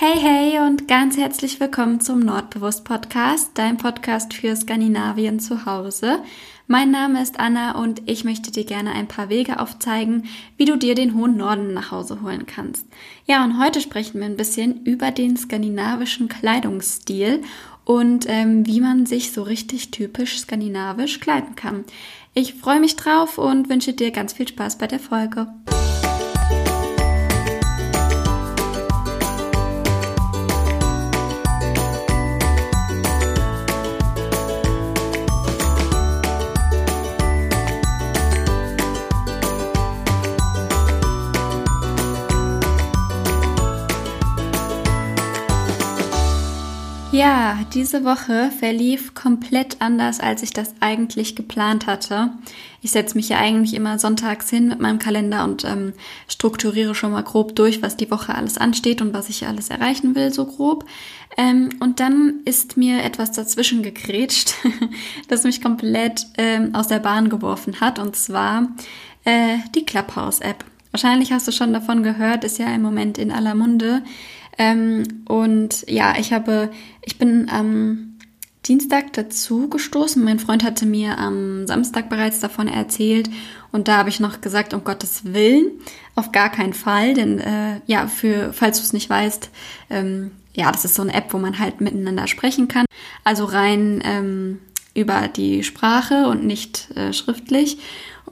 Hey, hey und ganz herzlich willkommen zum Nordbewusst Podcast, dein Podcast für Skandinavien zu Hause. Mein Name ist Anna und ich möchte dir gerne ein paar Wege aufzeigen, wie du dir den hohen Norden nach Hause holen kannst. Ja, und heute sprechen wir ein bisschen über den skandinavischen Kleidungsstil und ähm, wie man sich so richtig typisch skandinavisch kleiden kann. Ich freue mich drauf und wünsche dir ganz viel Spaß bei der Folge. Ja, diese Woche verlief komplett anders, als ich das eigentlich geplant hatte. Ich setze mich ja eigentlich immer sonntags hin mit meinem Kalender und ähm, strukturiere schon mal grob durch, was die Woche alles ansteht und was ich alles erreichen will, so grob. Ähm, und dann ist mir etwas dazwischen gegrätscht, das mich komplett ähm, aus der Bahn geworfen hat, und zwar äh, die Clubhouse-App. Wahrscheinlich hast du schon davon gehört, ist ja im Moment in aller Munde. Ähm, und ja, ich habe, ich bin am Dienstag dazu gestoßen. Mein Freund hatte mir am Samstag bereits davon erzählt und da habe ich noch gesagt, um Gottes Willen, auf gar keinen Fall, denn äh, ja, für, falls du es nicht weißt, ähm, ja, das ist so eine App, wo man halt miteinander sprechen kann. Also rein ähm, über die Sprache und nicht äh, schriftlich.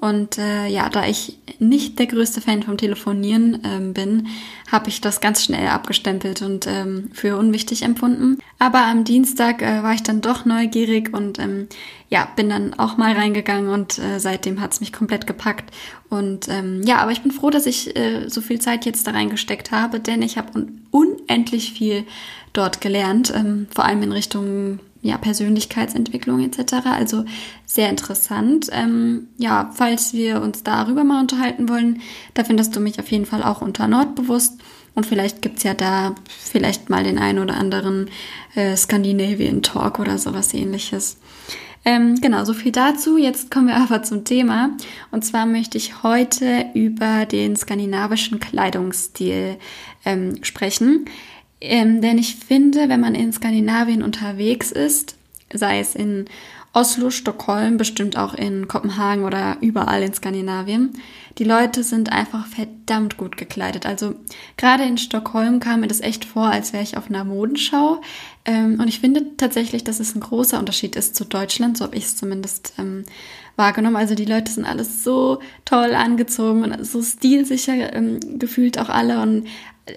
Und äh, ja, da ich nicht der größte Fan vom Telefonieren ähm, bin, habe ich das ganz schnell abgestempelt und ähm, für unwichtig empfunden. Aber am Dienstag äh, war ich dann doch neugierig und ähm, ja, bin dann auch mal reingegangen und äh, seitdem hat's mich komplett gepackt. Und ähm, ja, aber ich bin froh, dass ich äh, so viel Zeit jetzt da reingesteckt habe, denn ich habe un unendlich viel dort gelernt, ähm, vor allem in Richtung ja, Persönlichkeitsentwicklung etc. Also sehr interessant. Ähm, ja, falls wir uns darüber mal unterhalten wollen, da findest du mich auf jeden Fall auch unter Nordbewusst. Und vielleicht gibt's ja da vielleicht mal den einen oder anderen äh, Scandinavian Talk oder sowas ähnliches. Ähm, genau, so viel dazu. Jetzt kommen wir aber zum Thema. Und zwar möchte ich heute über den skandinavischen Kleidungsstil ähm, sprechen. Ähm, denn ich finde, wenn man in Skandinavien unterwegs ist, sei es in Oslo, Stockholm, bestimmt auch in Kopenhagen oder überall in Skandinavien, die Leute sind einfach verdammt gut gekleidet. Also gerade in Stockholm kam mir das echt vor, als wäre ich auf einer Modenschau. Ähm, und ich finde tatsächlich, dass es ein großer Unterschied ist zu Deutschland, so habe ich es zumindest ähm, wahrgenommen. Also die Leute sind alles so toll angezogen und so stilsicher ähm, gefühlt auch alle und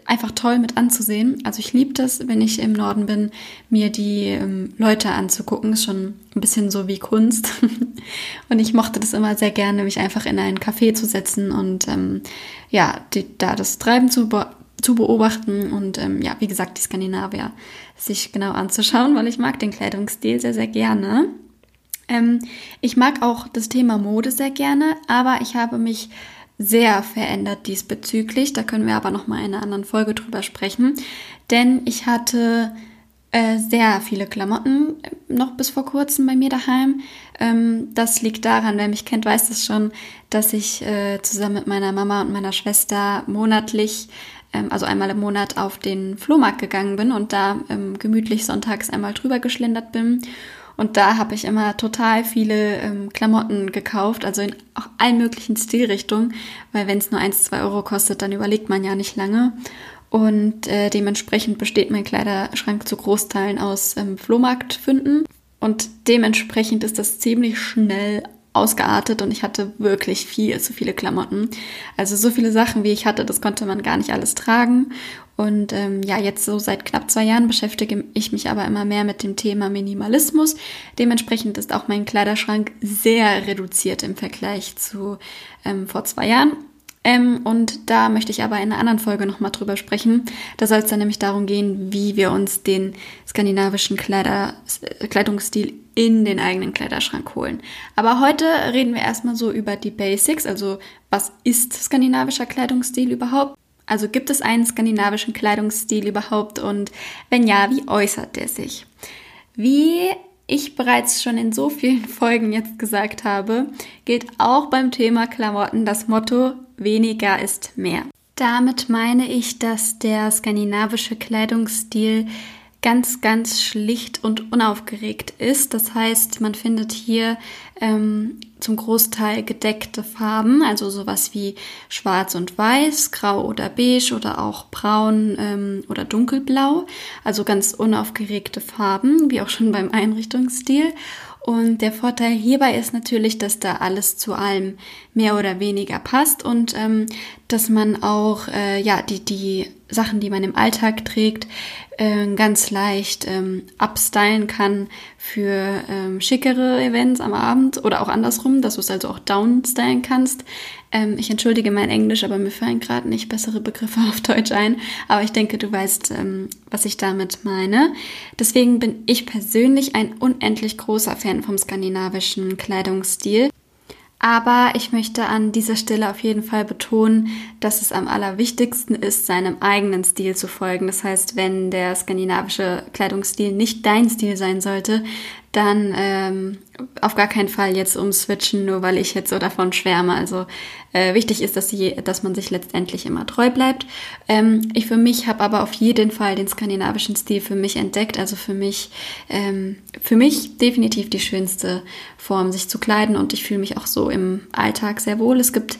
einfach toll mit anzusehen. Also ich liebe das, wenn ich im Norden bin, mir die ähm, Leute anzugucken. Ist schon ein bisschen so wie Kunst. und ich mochte das immer sehr gerne, mich einfach in einen Café zu setzen und ähm, ja, die, da das Treiben zu, be zu beobachten und ähm, ja, wie gesagt, die Skandinavier sich genau anzuschauen, weil ich mag den Kleidungsstil sehr, sehr gerne. Ähm, ich mag auch das Thema Mode sehr gerne, aber ich habe mich sehr verändert diesbezüglich. Da können wir aber noch mal in einer anderen Folge drüber sprechen, denn ich hatte äh, sehr viele Klamotten noch bis vor kurzem bei mir daheim. Ähm, das liegt daran, wer mich kennt, weiß das schon, dass ich äh, zusammen mit meiner Mama und meiner Schwester monatlich ähm, also einmal im Monat auf den Flohmarkt gegangen bin und da ähm, gemütlich sonntags einmal drüber geschlendert bin und da habe ich immer total viele ähm, Klamotten gekauft, also in auch allen möglichen Stilrichtungen, weil wenn es nur 1, 2 Euro kostet, dann überlegt man ja nicht lange. Und äh, dementsprechend besteht mein Kleiderschrank zu Großteilen aus ähm, Flohmarktfünden. Und dementsprechend ist das ziemlich schnell ausgeartet und ich hatte wirklich viel zu viele Klamotten. Also so viele Sachen, wie ich hatte, das konnte man gar nicht alles tragen. Und ähm, ja, jetzt so seit knapp zwei Jahren beschäftige ich mich aber immer mehr mit dem Thema Minimalismus. Dementsprechend ist auch mein Kleiderschrank sehr reduziert im Vergleich zu ähm, vor zwei Jahren. Ähm, und da möchte ich aber in einer anderen Folge nochmal drüber sprechen. Da soll es dann nämlich darum gehen, wie wir uns den skandinavischen Kleider, Kleidungsstil in den eigenen Kleiderschrank holen. Aber heute reden wir erstmal so über die Basics, also was ist skandinavischer Kleidungsstil überhaupt? Also gibt es einen skandinavischen Kleidungsstil überhaupt und wenn ja, wie äußert der sich? Wie ich bereits schon in so vielen Folgen jetzt gesagt habe, gilt auch beim Thema Klamotten das Motto weniger ist mehr. Damit meine ich, dass der skandinavische Kleidungsstil ganz, ganz schlicht und unaufgeregt ist. Das heißt, man findet hier ähm, zum Großteil gedeckte Farben, also sowas wie schwarz und weiß, grau oder beige oder auch braun ähm, oder dunkelblau, also ganz unaufgeregte Farben, wie auch schon beim Einrichtungsstil. Und der Vorteil hierbei ist natürlich, dass da alles zu allem mehr oder weniger passt und ähm, dass man auch äh, ja die die Sachen, die man im Alltag trägt, äh, ganz leicht ähm, upstylen kann für ähm, schickere Events am Abend oder auch andersrum, dass du es also auch downstylen kannst. Ähm, ich entschuldige mein Englisch, aber mir fallen gerade nicht bessere Begriffe auf Deutsch ein. Aber ich denke, du weißt, ähm, was ich damit meine. Deswegen bin ich persönlich ein unendlich großer Fan vom skandinavischen Kleidungsstil. Aber ich möchte an dieser Stelle auf jeden Fall betonen, dass es am allerwichtigsten ist, seinem eigenen Stil zu folgen. Das heißt, wenn der skandinavische Kleidungsstil nicht dein Stil sein sollte, dann ähm, auf gar keinen Fall jetzt umswitchen, nur weil ich jetzt so davon schwärme. Also äh, wichtig ist, dass, sie, dass man sich letztendlich immer treu bleibt. Ähm, ich für mich habe aber auf jeden Fall den skandinavischen Stil für mich entdeckt. Also für mich, ähm, für mich definitiv die schönste Form, sich zu kleiden und ich fühle mich auch so im Alltag sehr wohl. Es gibt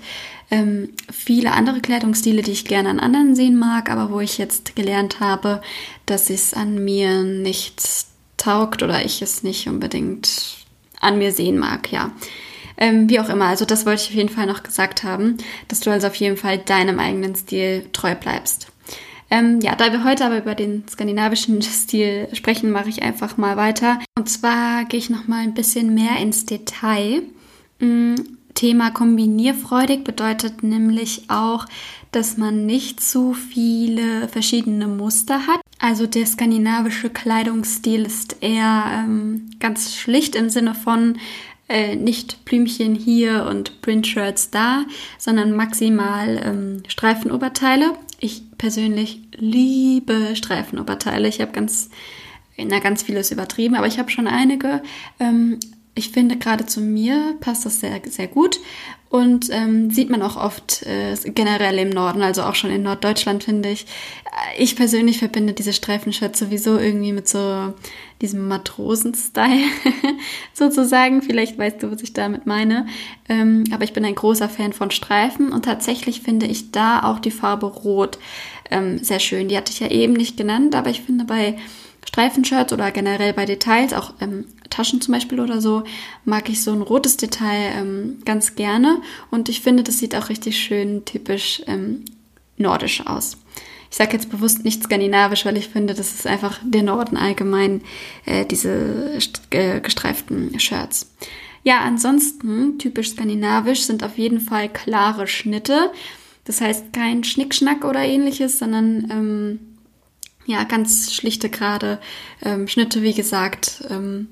ähm, viele andere Kleidungsstile, die ich gerne an anderen sehen mag, aber wo ich jetzt gelernt habe, dass es an mir nicht taugt oder ich es nicht unbedingt an mir sehen mag, ja. Ähm, wie auch immer, also das wollte ich auf jeden Fall noch gesagt haben, dass du also auf jeden Fall deinem eigenen Stil treu bleibst. Ähm, ja, da wir heute aber über den skandinavischen Stil sprechen, mache ich einfach mal weiter. Und zwar gehe ich noch mal ein bisschen mehr ins Detail. Mm, Thema kombinierfreudig bedeutet nämlich auch, dass man nicht zu viele verschiedene Muster hat. Also der skandinavische Kleidungsstil ist eher ähm, ganz schlicht im Sinne von äh, nicht Blümchen hier und Printshirts da, sondern maximal ähm, Streifenoberteile. Ich persönlich liebe Streifenoberteile. Ich habe ganz, na ganz vieles übertrieben, aber ich habe schon einige. Ähm, ich finde, gerade zu mir passt das sehr, sehr gut und ähm, sieht man auch oft äh, generell im Norden, also auch schon in Norddeutschland, finde ich. Äh, ich persönlich verbinde diese Streifenshirts sowieso irgendwie mit so diesem Matrosen-Style sozusagen. Vielleicht weißt du, was ich damit meine. Ähm, aber ich bin ein großer Fan von Streifen und tatsächlich finde ich da auch die Farbe Rot ähm, sehr schön. Die hatte ich ja eben nicht genannt, aber ich finde bei Streifenshirts oder generell bei Details, auch ähm, Taschen zum Beispiel oder so, mag ich so ein rotes Detail ähm, ganz gerne. Und ich finde, das sieht auch richtig schön typisch ähm, nordisch aus. Ich sage jetzt bewusst nicht skandinavisch, weil ich finde, das ist einfach der Norden allgemein, äh, diese äh, gestreiften Shirts. Ja, ansonsten typisch skandinavisch sind auf jeden Fall klare Schnitte. Das heißt kein Schnickschnack oder ähnliches, sondern ähm, ja, ganz schlichte, gerade ähm, Schnitte, wie gesagt. Ähm,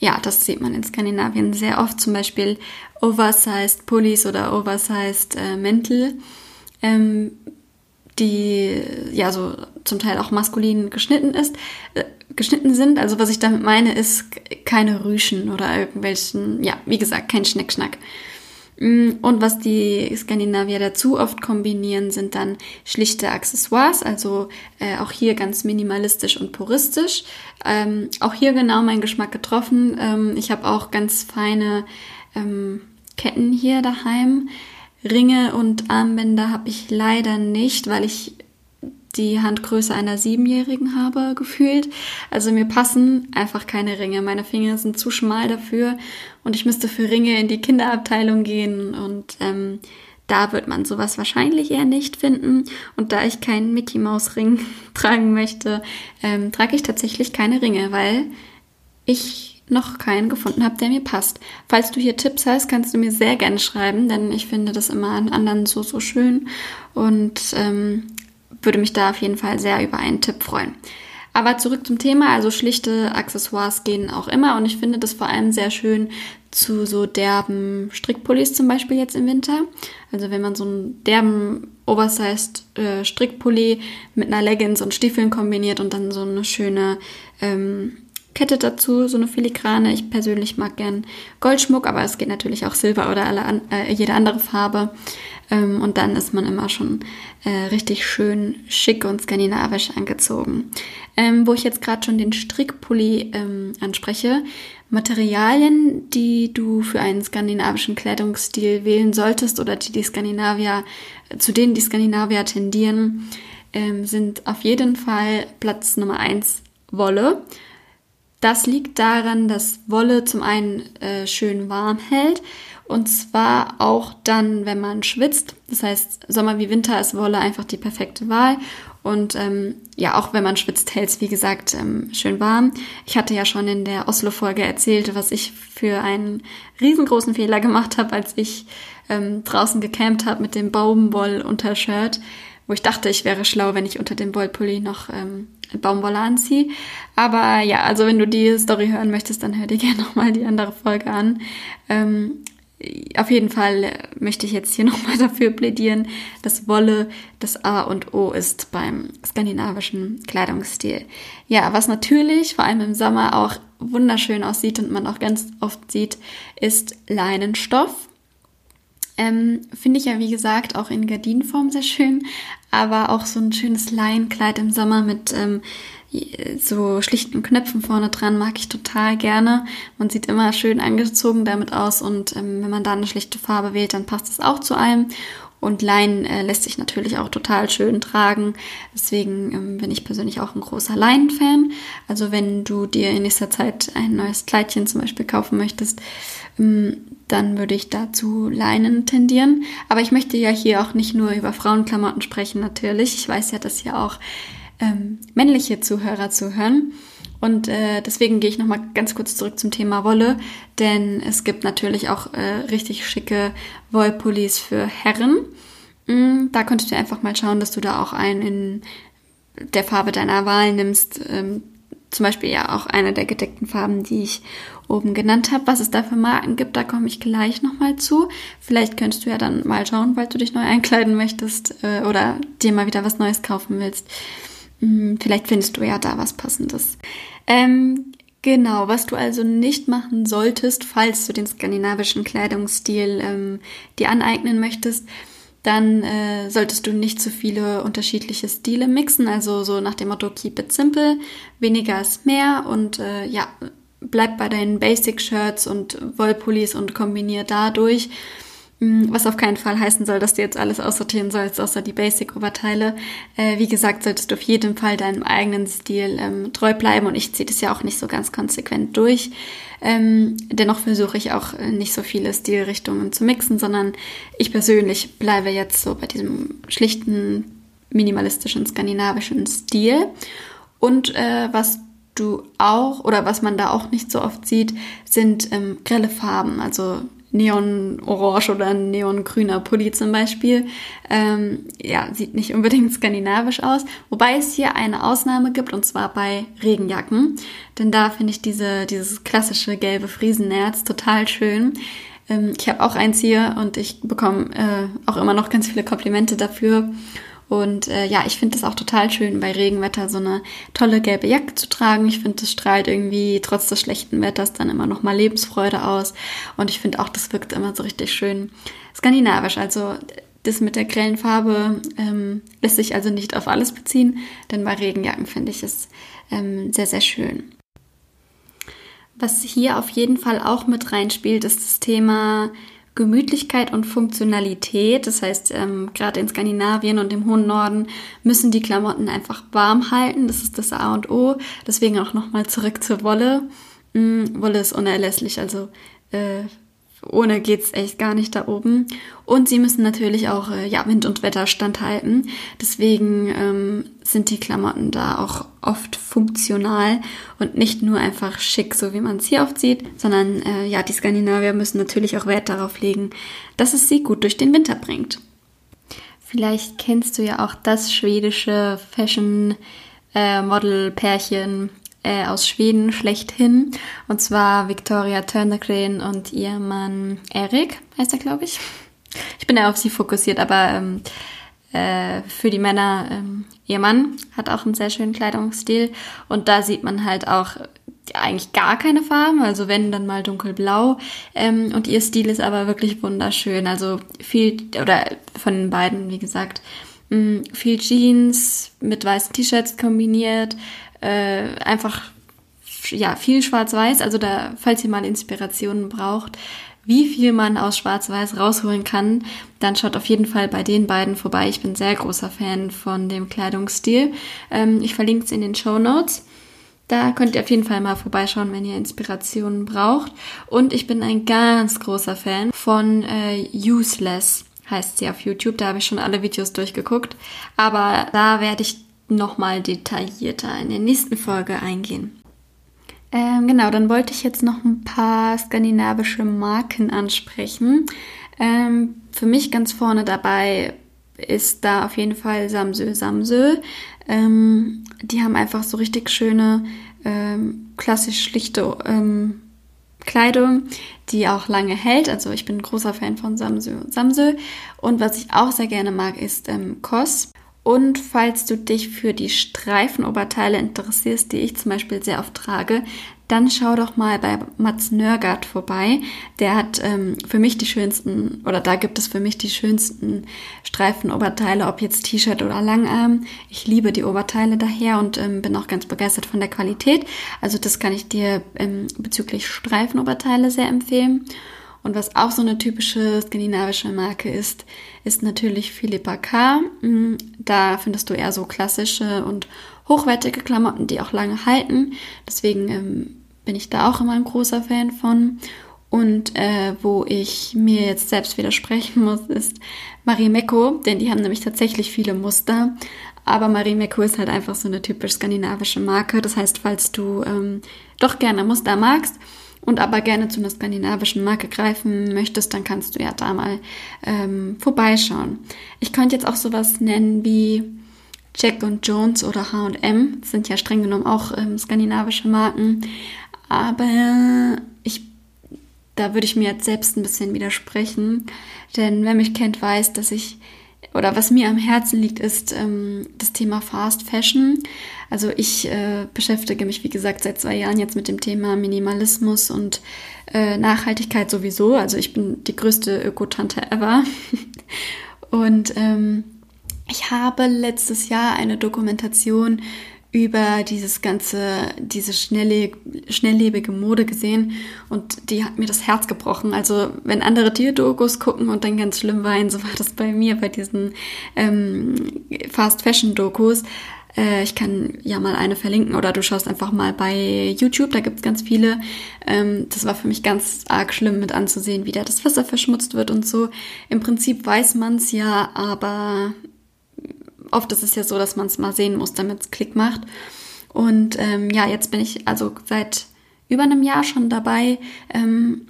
ja, das sieht man in Skandinavien sehr oft, zum Beispiel Oversized Pullis oder Oversized äh, Mäntel, ähm, die ja so zum Teil auch maskulin geschnitten ist, äh, geschnitten sind. Also was ich damit meine, ist keine Rüschen oder irgendwelchen, ja, wie gesagt, kein Schnickschnack. Mm, und was die Skandinavier dazu oft kombinieren, sind dann schlichte Accessoires, also äh, auch hier ganz minimalistisch und puristisch. Ähm, auch hier genau mein Geschmack getroffen. Ähm, ich habe auch ganz feine ähm, Ketten hier daheim. Ringe und Armbänder habe ich leider nicht, weil ich die Handgröße einer Siebenjährigen habe gefühlt. Also mir passen einfach keine Ringe. Meine Finger sind zu schmal dafür und ich müsste für Ringe in die Kinderabteilung gehen und ähm, da wird man sowas wahrscheinlich eher nicht finden. Und da ich keinen Mickey Maus Ring tragen möchte, ähm, trage ich tatsächlich keine Ringe, weil ich noch keinen gefunden habe, der mir passt. Falls du hier Tipps hast, kannst du mir sehr gerne schreiben, denn ich finde das immer an anderen so, so schön. Und ähm, würde mich da auf jeden Fall sehr über einen Tipp freuen. Aber zurück zum Thema, also schlichte Accessoires gehen auch immer und ich finde das vor allem sehr schön zu so derben Strickpullis zum Beispiel jetzt im Winter. Also wenn man so einen derben Oversized äh, Strickpulli mit einer Leggings und Stiefeln kombiniert und dann so eine schöne ähm, Kette dazu, so eine filigrane. Ich persönlich mag gern Goldschmuck, aber es geht natürlich auch Silber oder alle, äh, jede andere Farbe. Ähm, und dann ist man immer schon äh, richtig schön schick und skandinavisch angezogen. Ähm, wo ich jetzt gerade schon den Strickpulli ähm, anspreche, Materialien, die du für einen skandinavischen Kleidungsstil wählen solltest oder die die Skandinavier, zu denen die Skandinavier tendieren, ähm, sind auf jeden Fall Platz Nummer eins Wolle. Das liegt daran, dass Wolle zum einen äh, schön warm hält und zwar auch dann, wenn man schwitzt. Das heißt, Sommer wie Winter ist Wolle einfach die perfekte Wahl. Und ähm, ja, auch wenn man schwitzt, hält es, wie gesagt, ähm, schön warm. Ich hatte ja schon in der Oslo-Folge erzählt, was ich für einen riesengroßen Fehler gemacht habe, als ich ähm, draußen gecampt habe mit dem Baumwoll-Untershirt, wo ich dachte, ich wäre schlau, wenn ich unter dem Wollpulli noch ähm, Baumwolle anziehe. Aber ja, also wenn du die Story hören möchtest, dann hör dir gerne nochmal die andere Folge an. Ähm, auf jeden Fall möchte ich jetzt hier nochmal dafür plädieren, dass Wolle das A und O ist beim skandinavischen Kleidungsstil. Ja, was natürlich vor allem im Sommer auch wunderschön aussieht und man auch ganz oft sieht, ist Leinenstoff. Ähm, Finde ich ja, wie gesagt, auch in Gardinenform sehr schön, aber auch so ein schönes Leinenkleid im Sommer mit ähm, so schlichten Knöpfen vorne dran mag ich total gerne. Man sieht immer schön angezogen damit aus und ähm, wenn man da eine schlichte Farbe wählt, dann passt es auch zu allem. Und Leinen äh, lässt sich natürlich auch total schön tragen. Deswegen ähm, bin ich persönlich auch ein großer Leinen-Fan. Also wenn du dir in nächster Zeit ein neues Kleidchen zum Beispiel kaufen möchtest, ähm, dann würde ich dazu Leinen tendieren. Aber ich möchte ja hier auch nicht nur über Frauenklamotten sprechen, natürlich. Ich weiß ja, dass hier auch ähm, männliche Zuhörer zuhören. Und äh, deswegen gehe ich nochmal ganz kurz zurück zum Thema Wolle, denn es gibt natürlich auch äh, richtig schicke Wollpullis für Herren. Mm, da könntest du einfach mal schauen, dass du da auch einen in der Farbe deiner Wahl nimmst. Ähm, zum Beispiel ja auch eine der gedeckten Farben, die ich oben genannt habe. Was es da für Marken gibt, da komme ich gleich nochmal zu. Vielleicht könntest du ja dann mal schauen, weil du dich neu einkleiden möchtest äh, oder dir mal wieder was Neues kaufen willst. Hm, vielleicht findest du ja da was Passendes. Ähm, genau, was du also nicht machen solltest, falls du den skandinavischen Kleidungsstil ähm, dir aneignen möchtest, dann äh, solltest du nicht zu viele unterschiedliche Stile mixen. Also so nach dem Motto Keep it simple, weniger ist mehr und äh, ja, bleib bei deinen Basic Shirts und Wollpullis und kombinier dadurch. Mm, was auf keinen Fall heißen soll, dass du jetzt alles aussortieren sollst, außer die Basic-Oberteile. Äh, wie gesagt, solltest du auf jeden Fall deinem eigenen Stil ähm, treu bleiben und ich ziehe das ja auch nicht so ganz konsequent durch. Ähm, dennoch versuche ich auch äh, nicht so viele Stilrichtungen zu mixen, sondern ich persönlich bleibe jetzt so bei diesem schlichten, minimalistischen, skandinavischen Stil. Und äh, was du auch oder was man da auch nicht so oft sieht, sind ähm, grelle Farben. Also neonorange oder neongrüner Pulli zum Beispiel. Ähm, ja, sieht nicht unbedingt skandinavisch aus. Wobei es hier eine Ausnahme gibt und zwar bei Regenjacken. Denn da finde ich diese, dieses klassische gelbe Friesennerz total schön. Ähm, ich habe auch eins hier und ich bekomme äh, auch immer noch ganz viele Komplimente dafür. Und äh, ja, ich finde es auch total schön, bei Regenwetter so eine tolle gelbe Jacke zu tragen. Ich finde, das strahlt irgendwie trotz des schlechten Wetters dann immer noch mal Lebensfreude aus. Und ich finde auch, das wirkt immer so richtig schön skandinavisch. Also das mit der grellen Farbe ähm, lässt sich also nicht auf alles beziehen, denn bei Regenjacken finde ich es ähm, sehr, sehr schön. Was hier auf jeden Fall auch mit reinspielt, ist das Thema Gemütlichkeit und Funktionalität. Das heißt, ähm, gerade in Skandinavien und im hohen Norden müssen die Klamotten einfach warm halten. Das ist das A und O. Deswegen auch nochmal zurück zur Wolle. Mm, Wolle ist unerlässlich, also äh, ohne geht's echt gar nicht da oben. Und sie müssen natürlich auch äh, ja, Wind und Wetter standhalten. Deswegen ähm, sind die Klamotten da auch oft funktional und nicht nur einfach schick, so wie man es hier oft sieht, sondern äh, ja, die Skandinavier müssen natürlich auch Wert darauf legen, dass es sie gut durch den Winter bringt. Vielleicht kennst du ja auch das schwedische Fashion-Model-Pärchen äh, äh, aus Schweden schlechthin. Und zwar Victoria Törnegren und ihr Mann Erik, heißt er, glaube ich. Ich bin ja auf sie fokussiert, aber ähm, äh, für die Männer, ähm, ihr Mann hat auch einen sehr schönen Kleidungsstil. Und da sieht man halt auch eigentlich gar keine Farben, also wenn dann mal dunkelblau. Ähm, und ihr Stil ist aber wirklich wunderschön. Also viel, oder von den beiden, wie gesagt, mm, viel Jeans mit weißen T-Shirts kombiniert. Äh, einfach, ja, viel schwarz-weiß. Also da, falls ihr mal Inspirationen braucht, wie viel man aus Schwarz-Weiß rausholen kann, dann schaut auf jeden Fall bei den beiden vorbei. Ich bin sehr großer Fan von dem Kleidungsstil. Ähm, ich verlinke es in den Show Notes. Da könnt ihr auf jeden Fall mal vorbeischauen, wenn ihr Inspirationen braucht. Und ich bin ein ganz großer Fan von äh, Useless, heißt sie auf YouTube. Da habe ich schon alle Videos durchgeguckt. Aber da werde ich nochmal detaillierter in der nächsten Folge eingehen. Ähm, genau, dann wollte ich jetzt noch ein paar skandinavische Marken ansprechen. Ähm, für mich ganz vorne dabei ist da auf jeden Fall Samsö Samsö. Ähm, die haben einfach so richtig schöne, ähm, klassisch schlichte ähm, Kleidung, die auch lange hält. Also ich bin ein großer Fan von Samsö Samsö. Und was ich auch sehr gerne mag, ist ähm, Kos. Und falls du dich für die Streifenoberteile interessierst, die ich zum Beispiel sehr oft trage, dann schau doch mal bei Mats Nörgard vorbei. Der hat ähm, für mich die schönsten, oder da gibt es für mich die schönsten Streifenoberteile, ob jetzt T-Shirt oder Langarm. Ich liebe die Oberteile daher und ähm, bin auch ganz begeistert von der Qualität. Also das kann ich dir ähm, bezüglich Streifenoberteile sehr empfehlen. Und was auch so eine typische skandinavische Marke ist, ist natürlich Philippa K. Mm, da findest du eher so klassische und hochwertige Klamotten, die auch lange halten. Deswegen ähm, bin ich da auch immer ein großer Fan von. Und äh, wo ich mir jetzt selbst widersprechen muss, ist Marimekko, denn die haben nämlich tatsächlich viele Muster. Aber Marimekko ist halt einfach so eine typisch skandinavische Marke. Das heißt, falls du ähm, doch gerne Muster magst, und aber gerne zu einer skandinavischen Marke greifen möchtest, dann kannst du ja da mal ähm, vorbeischauen. Ich könnte jetzt auch sowas nennen wie Jack und Jones oder H&M, sind ja streng genommen auch ähm, skandinavische Marken, aber ich, da würde ich mir jetzt selbst ein bisschen widersprechen, denn wer mich kennt, weiß, dass ich oder was mir am Herzen liegt, ist ähm, das Thema Fast Fashion. Also ich äh, beschäftige mich, wie gesagt, seit zwei Jahren jetzt mit dem Thema Minimalismus und äh, Nachhaltigkeit sowieso. Also ich bin die größte Ökotante ever. und ähm, ich habe letztes Jahr eine Dokumentation über dieses ganze, diese schnelle, schnelllebige Mode gesehen und die hat mir das Herz gebrochen. Also wenn andere Tierdokus gucken und dann ganz schlimm weinen, so war das bei mir bei diesen ähm, Fast Fashion Dokus. Äh, ich kann ja mal eine verlinken oder du schaust einfach mal bei YouTube, da gibt's ganz viele. Ähm, das war für mich ganz arg schlimm mit anzusehen, wie da das Wasser verschmutzt wird und so. Im Prinzip weiß man's ja, aber oft ist es ja so, dass man es mal sehen muss, damit es Klick macht. Und ähm, ja, jetzt bin ich also seit über einem Jahr schon dabei, ähm,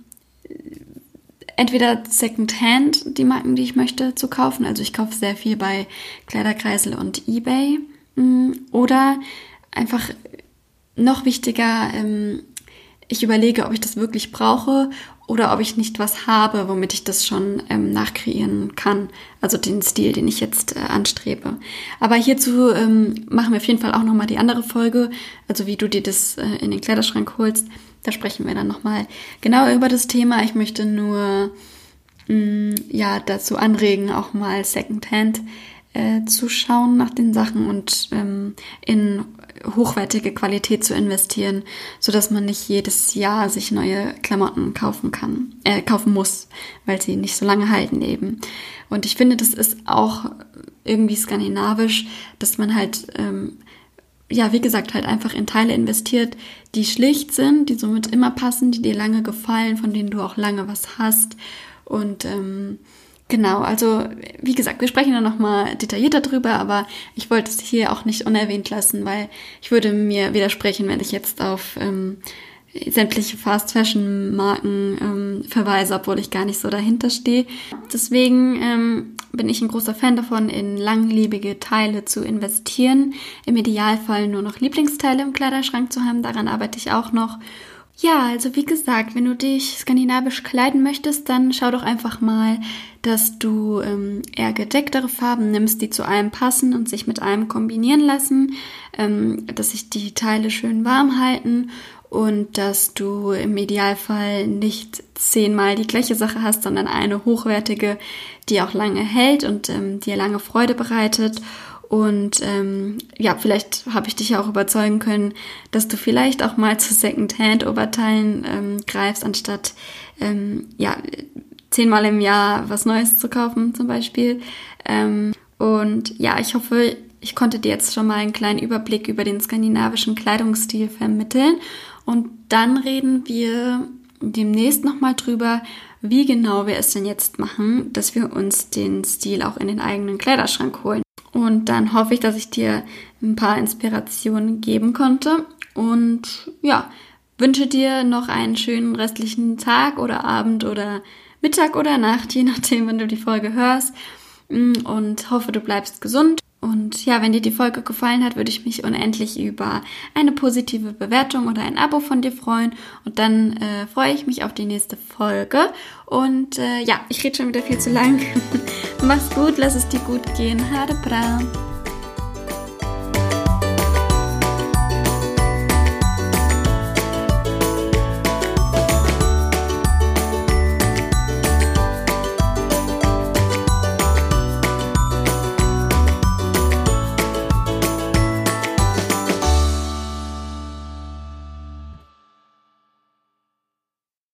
entweder Secondhand die Marken, die ich möchte, zu kaufen. Also ich kaufe sehr viel bei Kleiderkreisel und eBay. Mm, oder einfach noch wichtiger, ähm, ich überlege, ob ich das wirklich brauche oder ob ich nicht was habe, womit ich das schon ähm, nachkreieren kann. Also den Stil, den ich jetzt äh, anstrebe. Aber hierzu ähm, machen wir auf jeden Fall auch nochmal die andere Folge, also wie du dir das äh, in den Kleiderschrank holst. Da sprechen wir dann nochmal genauer über das Thema. Ich möchte nur mh, mm, ja dazu anregen, auch mal Secondhand äh, zu schauen nach den Sachen und ähm, in hochwertige Qualität zu investieren, so dass man nicht jedes Jahr sich neue Klamotten kaufen kann, äh, kaufen muss, weil sie nicht so lange halten eben. Und ich finde, das ist auch irgendwie skandinavisch, dass man halt, ähm, ja, wie gesagt, halt einfach in Teile investiert, die schlicht sind, die somit immer passen, die dir lange gefallen, von denen du auch lange was hast. Und ähm, Genau, also wie gesagt, wir sprechen da nochmal detaillierter drüber, aber ich wollte es hier auch nicht unerwähnt lassen, weil ich würde mir widersprechen, wenn ich jetzt auf ähm, sämtliche Fast Fashion Marken ähm, verweise, obwohl ich gar nicht so dahinter stehe. Deswegen ähm, bin ich ein großer Fan davon, in langlebige Teile zu investieren. Im Idealfall nur noch Lieblingsteile im Kleiderschrank zu haben. Daran arbeite ich auch noch. Ja, also wie gesagt, wenn du dich skandinavisch kleiden möchtest, dann schau doch einfach mal, dass du ähm, eher gedecktere Farben nimmst, die zu allem passen und sich mit allem kombinieren lassen, ähm, dass sich die Teile schön warm halten und dass du im Idealfall nicht zehnmal die gleiche Sache hast, sondern eine hochwertige, die auch lange hält und ähm, dir lange Freude bereitet. Und ähm, ja, vielleicht habe ich dich ja auch überzeugen können, dass du vielleicht auch mal zu Second-Hand-Oberteilen ähm, greifst, anstatt ähm, ja zehnmal im Jahr was Neues zu kaufen zum Beispiel. Ähm, und ja, ich hoffe, ich konnte dir jetzt schon mal einen kleinen Überblick über den skandinavischen Kleidungsstil vermitteln und dann reden wir demnächst nochmal drüber, wie genau wir es denn jetzt machen, dass wir uns den Stil auch in den eigenen Kleiderschrank holen. Und dann hoffe ich, dass ich dir ein paar Inspirationen geben konnte. Und ja, wünsche dir noch einen schönen restlichen Tag oder Abend oder Mittag oder Nacht, je nachdem, wann du die Folge hörst. Und hoffe, du bleibst gesund. Und ja, wenn dir die Folge gefallen hat, würde ich mich unendlich über eine positive Bewertung oder ein Abo von dir freuen. Und dann äh, freue ich mich auf die nächste Folge. Und äh, ja, ich rede schon wieder viel zu lang. Mach's gut, lass es dir gut gehen. Hade bra.